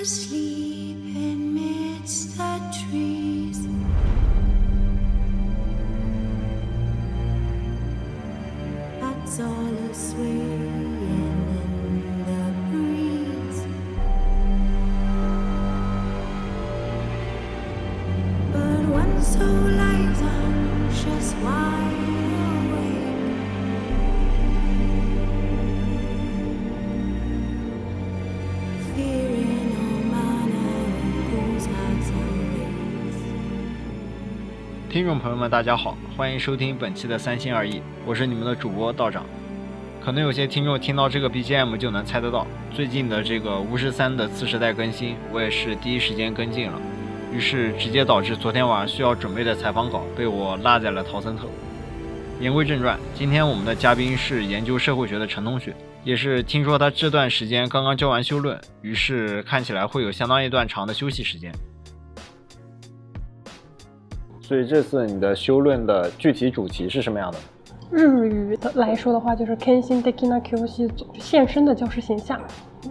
asleep amidst the trees. 听众朋友们，大家好，欢迎收听本期的三心二意，我是你们的主播道长。可能有些听众听到这个 BGM 就能猜得到，最近的这个巫师三的次时代更新，我也是第一时间跟进了，于是直接导致昨天晚上需要准备的采访稿被我落在了陶森特。言归正传，今天我们的嘉宾是研究社会学的陈同学，也是听说他这段时间刚刚交完修论，于是看起来会有相当一段长的休息时间。所以这次你的修论的具体主题是什么样的？日语的来说的话，就是 Kenshin Dekina Kyoshi 现身的教师形象。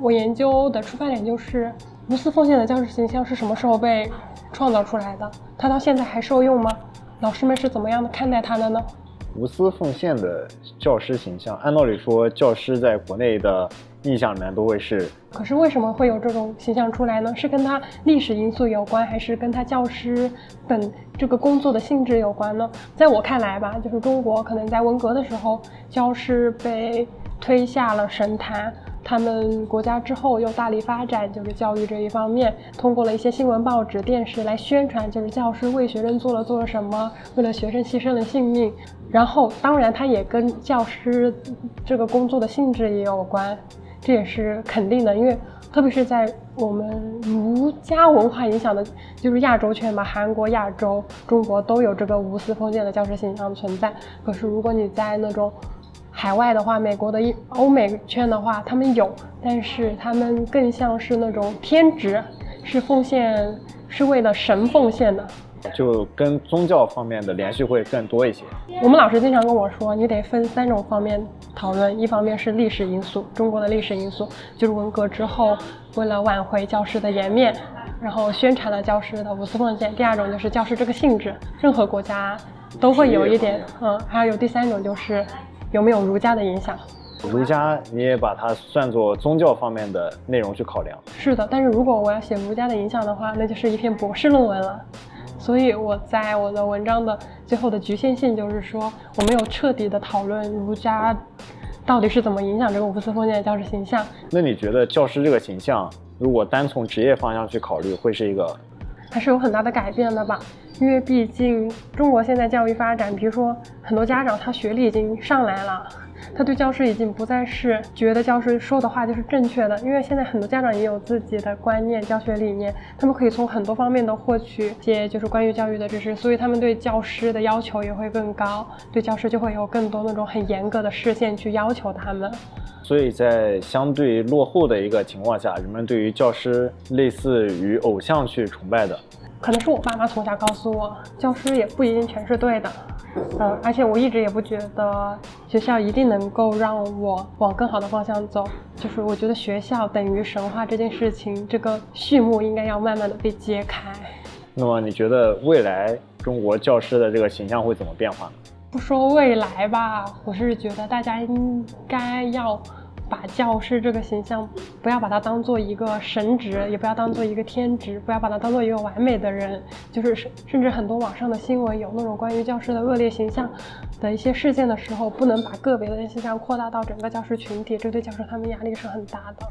我研究的出发点就是无私奉献的教师形象是什么时候被创造出来的？它到现在还受用吗？老师们是怎么样的看待它的呢？无私奉献的教师形象，按道理说，教师在国内的印象里面都会是可是为什么会有这种形象出来呢？是跟他历史因素有关，还是跟他教师本这个工作的性质有关呢？在我看来吧，就是中国可能在文革的时候，教师被推下了神坛。他们国家之后又大力发展，就是教育这一方面，通过了一些新闻、报纸、电视来宣传，就是教师为学生做了做了什么，为了学生牺牲了性命。然后，当然，它也跟教师这个工作的性质也有关，这也是肯定的，因为特别是在我们儒家文化影响的，就是亚洲圈吧，韩国、亚洲、中国都有这个无私奉献的教师形象存在。可是，如果你在那种海外的话，美国的一欧美圈的话，他们有，但是他们更像是那种天职，是奉献，是为了神奉献的。就跟宗教方面的联系会更多一些。我们老师经常跟我说，你得分三种方面讨论，一方面是历史因素，中国的历史因素，就是文革之后为了挽回教师的颜面，然后宣传了教师的无私奉献；第二种就是教师这个性质，任何国家都会有一点，嗯，还有第三种就是有没有儒家的影响。儒家你也把它算作宗教方面的内容去考量。是的，但是如果我要写儒家的影响的话，那就是一篇博士论文了。所以我在我的文章的最后的局限性就是说，我没有彻底的讨论儒家到底是怎么影响这个无私奉献的教师形象，那你觉得教师这个形象，如果单从职业方向去考虑，会是一个还是有很大的改变的吧？因为毕竟中国现在教育发展，比如说很多家长他学历已经上来了。他对教师已经不再是觉得教师说的话就是正确的，因为现在很多家长也有自己的观念、教学理念，他们可以从很多方面的获取一些就是关于教育的知识，所以他们对教师的要求也会更高，对教师就会有更多那种很严格的视线去要求他们。所以在相对落后的一个情况下，人们对于教师类似于偶像去崇拜的，可能是我爸妈从小告诉我，教师也不一定全是对的。嗯，而且我一直也不觉得学校一定能够让我往更好的方向走。就是我觉得学校等于神话这件事情，这个序幕应该要慢慢的被揭开。那么你觉得未来中国教师的这个形象会怎么变化呢？不说未来吧，我是觉得大家应该要把教师这个形象，不要把它当做一个神职，也不要当做一个天职，不要把它当做一个完美的人。就是甚甚至很多网上的新闻有那种关于教师的恶劣形象的一些事件的时候，不能把个别的现象扩大到整个教师群体，这对教师他们压力是很大的。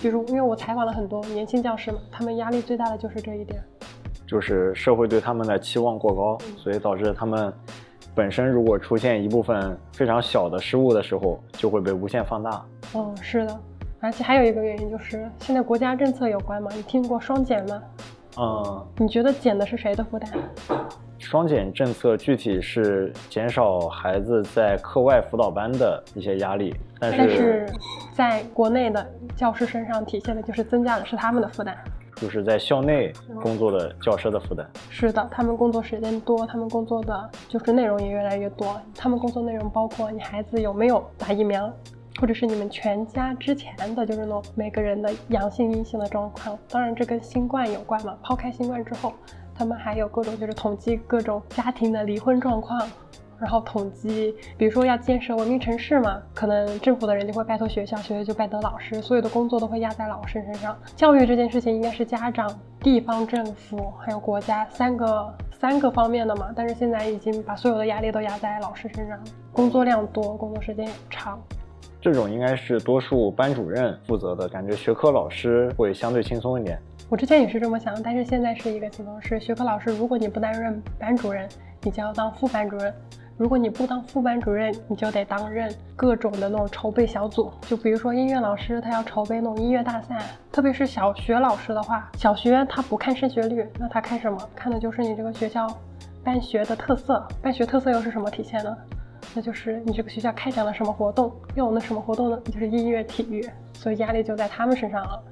比如，因为我采访了很多年轻教师嘛，他们压力最大的就是这一点。就是社会对他们的期望过高，所以导致他们本身如果出现一部分非常小的失误的时候，就会被无限放大。嗯，是的，而且还有一个原因就是现在国家政策有关嘛，你听过双减吗？嗯，你觉得减的是谁的负担？双减政策具体是减少孩子在课外辅导班的一些压力，但是但是在国内的教师身上体现的就是增加的是他们的负担。就是在校内工作的教师的负担。是的，他们工作时间多，他们工作的就是内容也越来越多。他们工作内容包括你孩子有没有打疫苗，或者是你们全家之前的就是那种每个人的阳性阴性的状况。当然这跟新冠有关嘛，抛开新冠之后，他们还有各种就是统计各种家庭的离婚状况。然后统计，比如说要建设文明城市嘛，可能政府的人就会拜托学校，学校就拜托老师，所有的工作都会压在老师身上。教育这件事情应该是家长、地方政府还有国家三个三个方面的嘛，但是现在已经把所有的压力都压在老师身上，工作量多，工作时间也长。这种应该是多数班主任负责的，感觉学科老师会相对轻松一点。我之前也是这么想，但是现在是一个情况是，学科老师如果你不担任班主任，你就要当副班主任。如果你不当副班主任，你就得担任各种的那种筹备小组。就比如说音乐老师，他要筹备那种音乐大赛，特别是小学老师的话，小学他不看升学率，那他看什么？看的就是你这个学校办学的特色。办学特色又是什么体现呢？那就是你这个学校开展了什么活动？又有那什么活动呢？就是音乐、体育，所以压力就在他们身上了。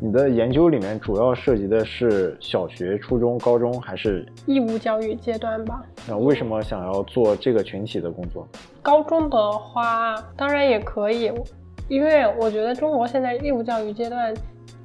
你的研究里面主要涉及的是小学、初中、高中，还是义务教育阶段吧？那为什么想要做这个群体的工作？高中的话，当然也可以，因为我觉得中国现在义务教育阶段。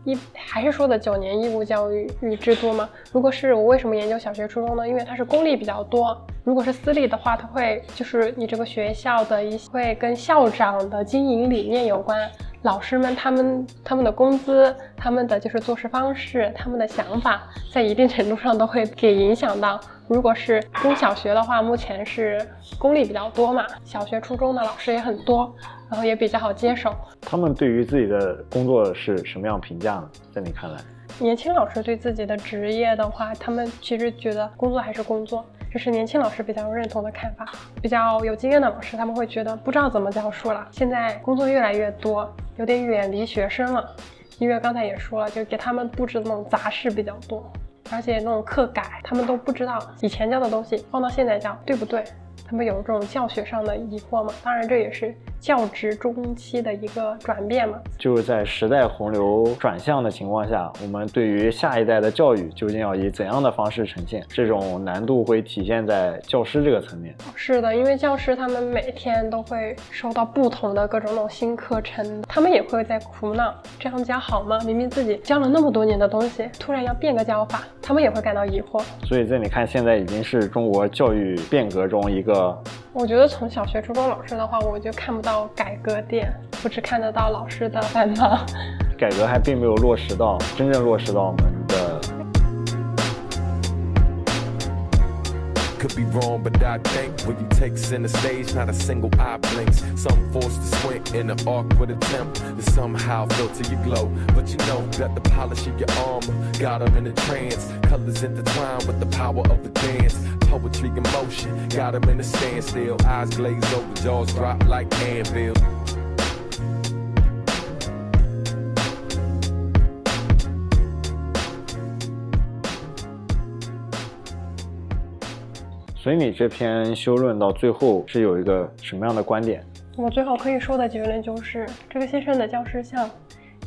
一还是说的九年义务教育制度吗？如果是我为什么研究小学、初中呢？因为它是公立比较多。如果是私立的话，它会就是你这个学校的一会跟校长的经营理念有关，老师们他们他们的工资、他们的就是做事方式、他们的想法，在一定程度上都会给影响到。如果是中小学的话，目前是公立比较多嘛，小学、初中的老师也很多。然后也比较好接手。他们对于自己的工作是什么样评价呢？在你看来，年轻老师对自己的职业的话，他们其实觉得工作还是工作，这是年轻老师比较认同的看法。比较有经验的老师，他们会觉得不知道怎么教书了。现在工作越来越多，有点远离学生了。因为刚才也说了，就给他们布置的那种杂事比较多，而且那种课改，他们都不知道以前教的东西放到现在教对不对。他们有这种教学上的疑惑嘛？当然，这也是教职中期的一个转变嘛。就是在时代洪流转向的情况下，我们对于下一代的教育究竟要以怎样的方式呈现？这种难度会体现在教师这个层面。是的，因为教师他们每天都会收到不同的各种那种新课程，他们也会在苦恼：这样教好吗？明明自己教了那么多年的东西，突然要变个教法，他们也会感到疑惑。所以，在你看，现在已经是中国教育变革中一个。我觉得从小学、初中老师的话，我就看不到改革点，我只看得到老师的烦恼。改革还并没有落实到真正落实到我们 Could be wrong, but I think when you take center stage, not a single eye blinks. Some forced to swing in an awkward attempt to somehow filter your glow. But you know that the polish of your armor got them in a trance. Colors intertwined with the power of the dance. Poetry in motion got them in a standstill. Eyes glazed over, jaws drop like anvil. 所以你这篇修论到最后是有一个什么样的观点？我最后可以说的结论就是，这个先生的教师像，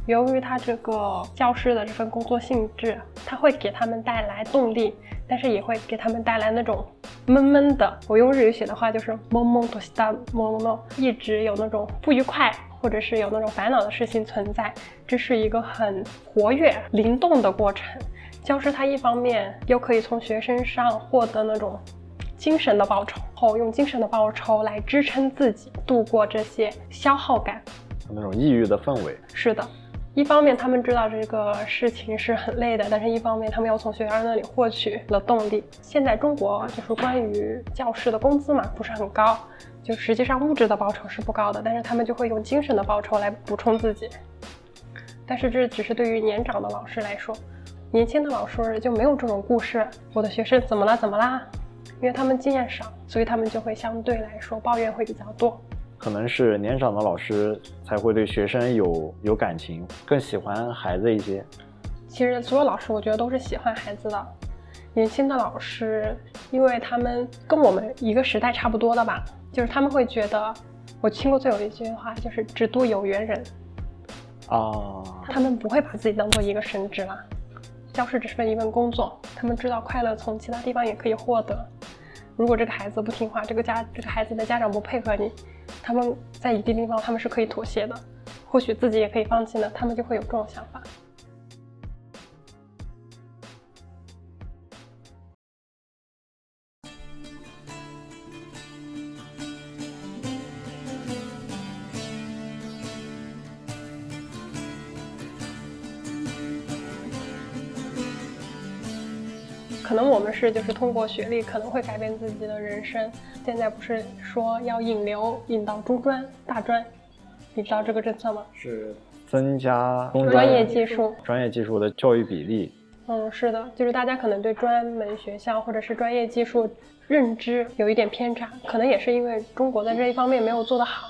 由于他这个教师的这份工作性质，他会给他们带来动力，但是也会给他们带来那种闷闷的。我用日语写的话就是懵懵多西达懵懵，一直有那种不愉快，或者是有那种烦恼的事情存在。这是一个很活跃、灵动的过程。教师他一方面又可以从学生上获得那种。精神的报酬后，用精神的报酬来支撑自己度过这些消耗感，那种抑郁的氛围。是的，一方面他们知道这个事情是很累的，但是一方面他们又从学员那里获取了动力。现在中国就是关于教师的工资嘛，不是很高，就实际上物质的报酬是不高的，但是他们就会用精神的报酬来补充自己。但是这只是对于年长的老师来说，年轻的老师就没有这种故事。我的学生怎么了？怎么啦？因为他们经验少，所以他们就会相对来说抱怨会比较多。可能是年长的老师才会对学生有有感情，更喜欢孩子一些。其实所有老师我觉得都是喜欢孩子的，年轻的老师，因为他们跟我们一个时代差不多的吧，就是他们会觉得，我听过最有一句话就是“只渡有缘人”，哦，他们不会把自己当做一个神职了。教师只是一份工作，他们知道快乐从其他地方也可以获得。如果这个孩子不听话，这个家这个孩子的家长不配合你，他们在一定地方他们是可以妥协的，或许自己也可以放弃呢，他们就会有这种想法。是就是通过学历可能会改变自己的人生。现在不是说要引流引到中专、大专，你知道这个政策吗？是增加中专业技术专业技术的教育比例。嗯，是的，就是大家可能对专门学校或者是专业技术认知有一点偏差，可能也是因为中国在这一方面没有做得好。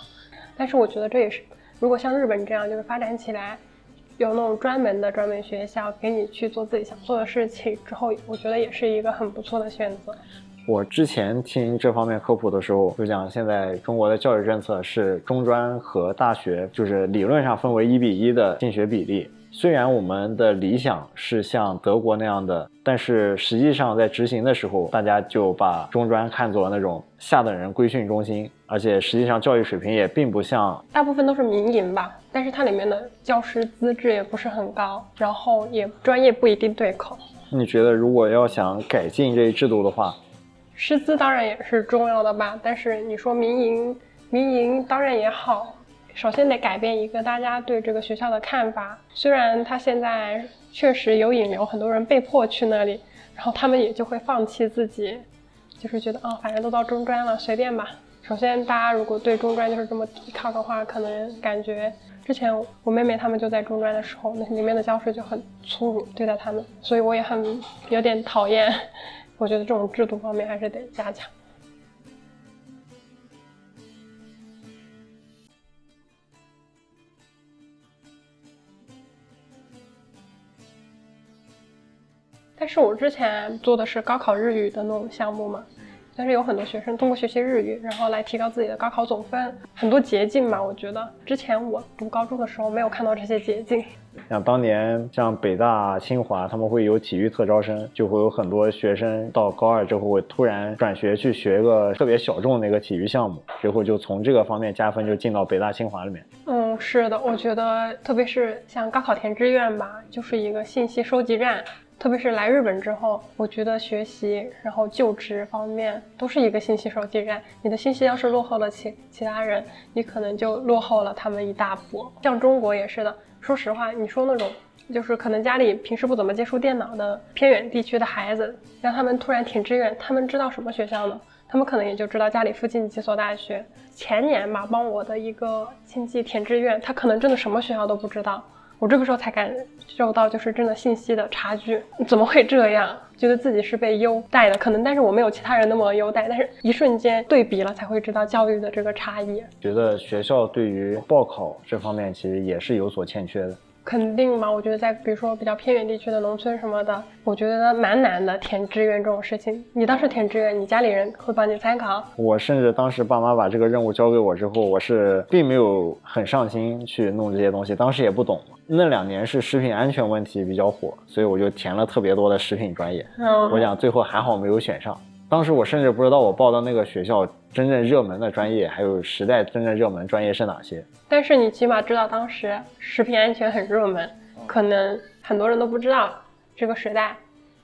但是我觉得这也是，如果像日本这样就是发展起来。有那种专门的专门学校给你去做自己想做的事情之后，我觉得也是一个很不错的选择。我之前听这方面科普的时候，就讲现在中国的教育政策是中专和大学就是理论上分为一比一的进学比例。虽然我们的理想是像德国那样的，但是实际上在执行的时候，大家就把中专看作那种下等人规训中心，而且实际上教育水平也并不像，大部分都是民营吧，但是它里面的教师资质也不是很高，然后也专业不一定对口。你觉得如果要想改进这一制度的话，师资当然也是重要的吧，但是你说民营，民营当然也好。首先得改变一个大家对这个学校的看法。虽然他现在确实有引流，很多人被迫去那里，然后他们也就会放弃自己，就是觉得啊，反正都到中专了，随便吧。首先，大家如果对中专就是这么抵抗的话，可能感觉之前我妹妹他们就在中专的时候，那里面的教师就很粗鲁对待他们，所以我也很有点讨厌。我觉得这种制度方面还是得加强。但是我之前做的是高考日语的那种项目嘛，但是有很多学生通过学习日语，然后来提高自己的高考总分，很多捷径嘛。我觉得之前我读高中的时候没有看到这些捷径。像当年像北大、清华，他们会有体育特招生，就会有很多学生到高二之后会突然转学去学一个特别小众的一个体育项目，之后就从这个方面加分，就进到北大、清华里面。嗯，是的，我觉得特别是像高考填志愿吧，就是一个信息收集站。特别是来日本之后，我觉得学习然后就职方面都是一个信息收集站。你的信息要是落后了其其他人，你可能就落后了他们一大步。像中国也是的，说实话，你说那种就是可能家里平时不怎么接触电脑的偏远地区的孩子，让他们突然填志愿，他们知道什么学校呢？他们可能也就知道家里附近几所大学。前年吧，帮我的一个亲戚填志愿，他可能真的什么学校都不知道。我这个时候才感受到，就是真的信息的差距，怎么会这样？觉得自己是被优待的，可能，但是我没有其他人那么优待，但是一瞬间对比了，才会知道教育的这个差异。觉得学校对于报考这方面其实也是有所欠缺的。肯定嘛？我觉得在比如说比较偏远地区的农村什么的，我觉得蛮难的。填志愿这种事情，你当时填志愿，你家里人会帮你参考？我甚至当时爸妈把这个任务交给我之后，我是并没有很上心去弄这些东西，当时也不懂。那两年是食品安全问题比较火，所以我就填了特别多的食品专业。嗯，我想最后还好没有选上。当时我甚至不知道我报的那个学校真正热门的专业，还有时代真正热门专业是哪些。但是你起码知道当时食品安全很热门，可能很多人都不知道这个时代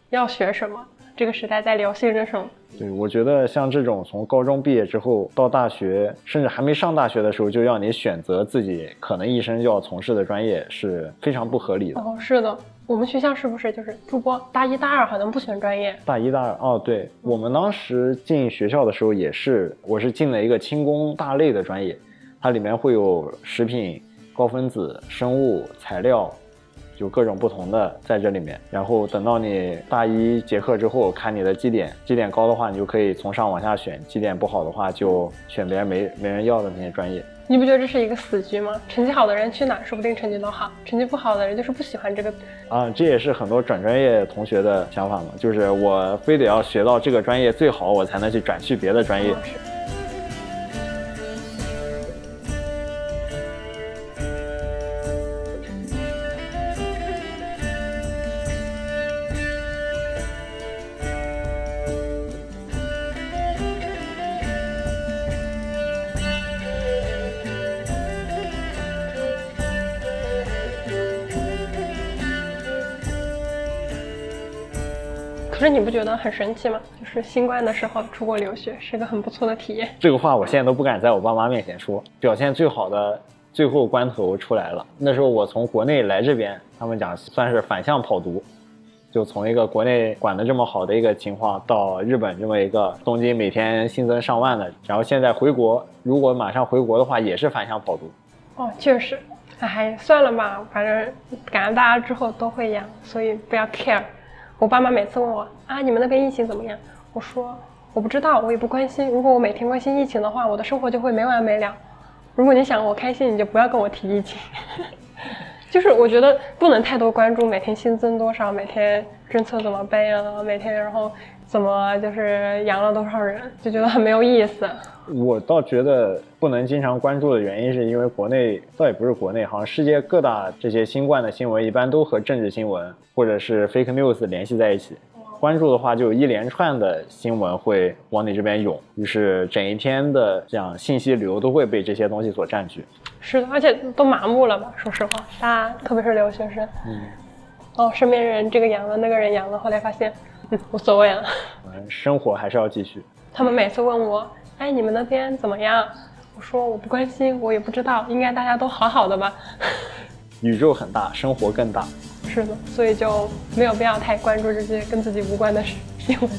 要学什么，这个时代在流行着什么。对，我觉得像这种从高中毕业之后到大学，甚至还没上大学的时候就让你选择自己可能一生就要从事的专业，是非常不合理的。哦，是的。我们学校是不是就是主播大一、大二好像不选专业？大一、大二哦，对我们当时进学校的时候也是，我是进了一个轻工大类的专业，它里面会有食品、高分子、生物、材料，就各种不同的在这里面。然后等到你大一结课之后，看你的绩点，绩点高的话，你就可以从上往下选；绩点不好的话，就选别人没没人要的那些专业。你不觉得这是一个死局吗？成绩好的人去哪，说不定成绩都好；成绩不好的人就是不喜欢这个。啊，这也是很多转专业同学的想法嘛，就是我非得要学到这个专业最好，我才能去转去别的专业。可是你不觉得很神奇吗？就是新冠的时候出国留学是个很不错的体验。这个话我现在都不敢在我爸妈面前说。表现最好的最后关头出来了。那时候我从国内来这边，他们讲算是反向跑读，就从一个国内管的这么好的一个情况，到日本这么一个东京每天新增上万的，然后现在回国，如果马上回国的话，也是反向跑读。哦，确实，哎，算了吧，反正感觉大家之后都会一样，所以不要 care。我爸妈每次问我啊，你们那边疫情怎么样？我说我不知道，我也不关心。如果我每天关心疫情的话，我的生活就会没完没了。如果你想我开心，你就不要跟我提疫情。就是我觉得不能太多关注每天新增多少，每天政策怎么背啊，每天然后怎么就是阳了多少人，就觉得很没有意思。我倒觉得不能经常关注的原因，是因为国内倒也不是国内，好像世界各大这些新冠的新闻，一般都和政治新闻或者是 fake news 联系在一起。关注的话，就有一连串的新闻会往你这边涌，于是整一天的这样信息流都会被这些东西所占据。是的，而且都麻木了吧？说实话，大家特别是留学生，嗯，哦，身边人这个阳了，那个人阳了，后来发现，嗯，无所谓了。嗯，生活还是要继续。他们每次问我，哎，你们那边怎么样？我说我不关心，我也不知道，应该大家都好好的吧。宇宙很大，生活更大。是的，所以就没有必要太关注这些跟自己无关的新闻。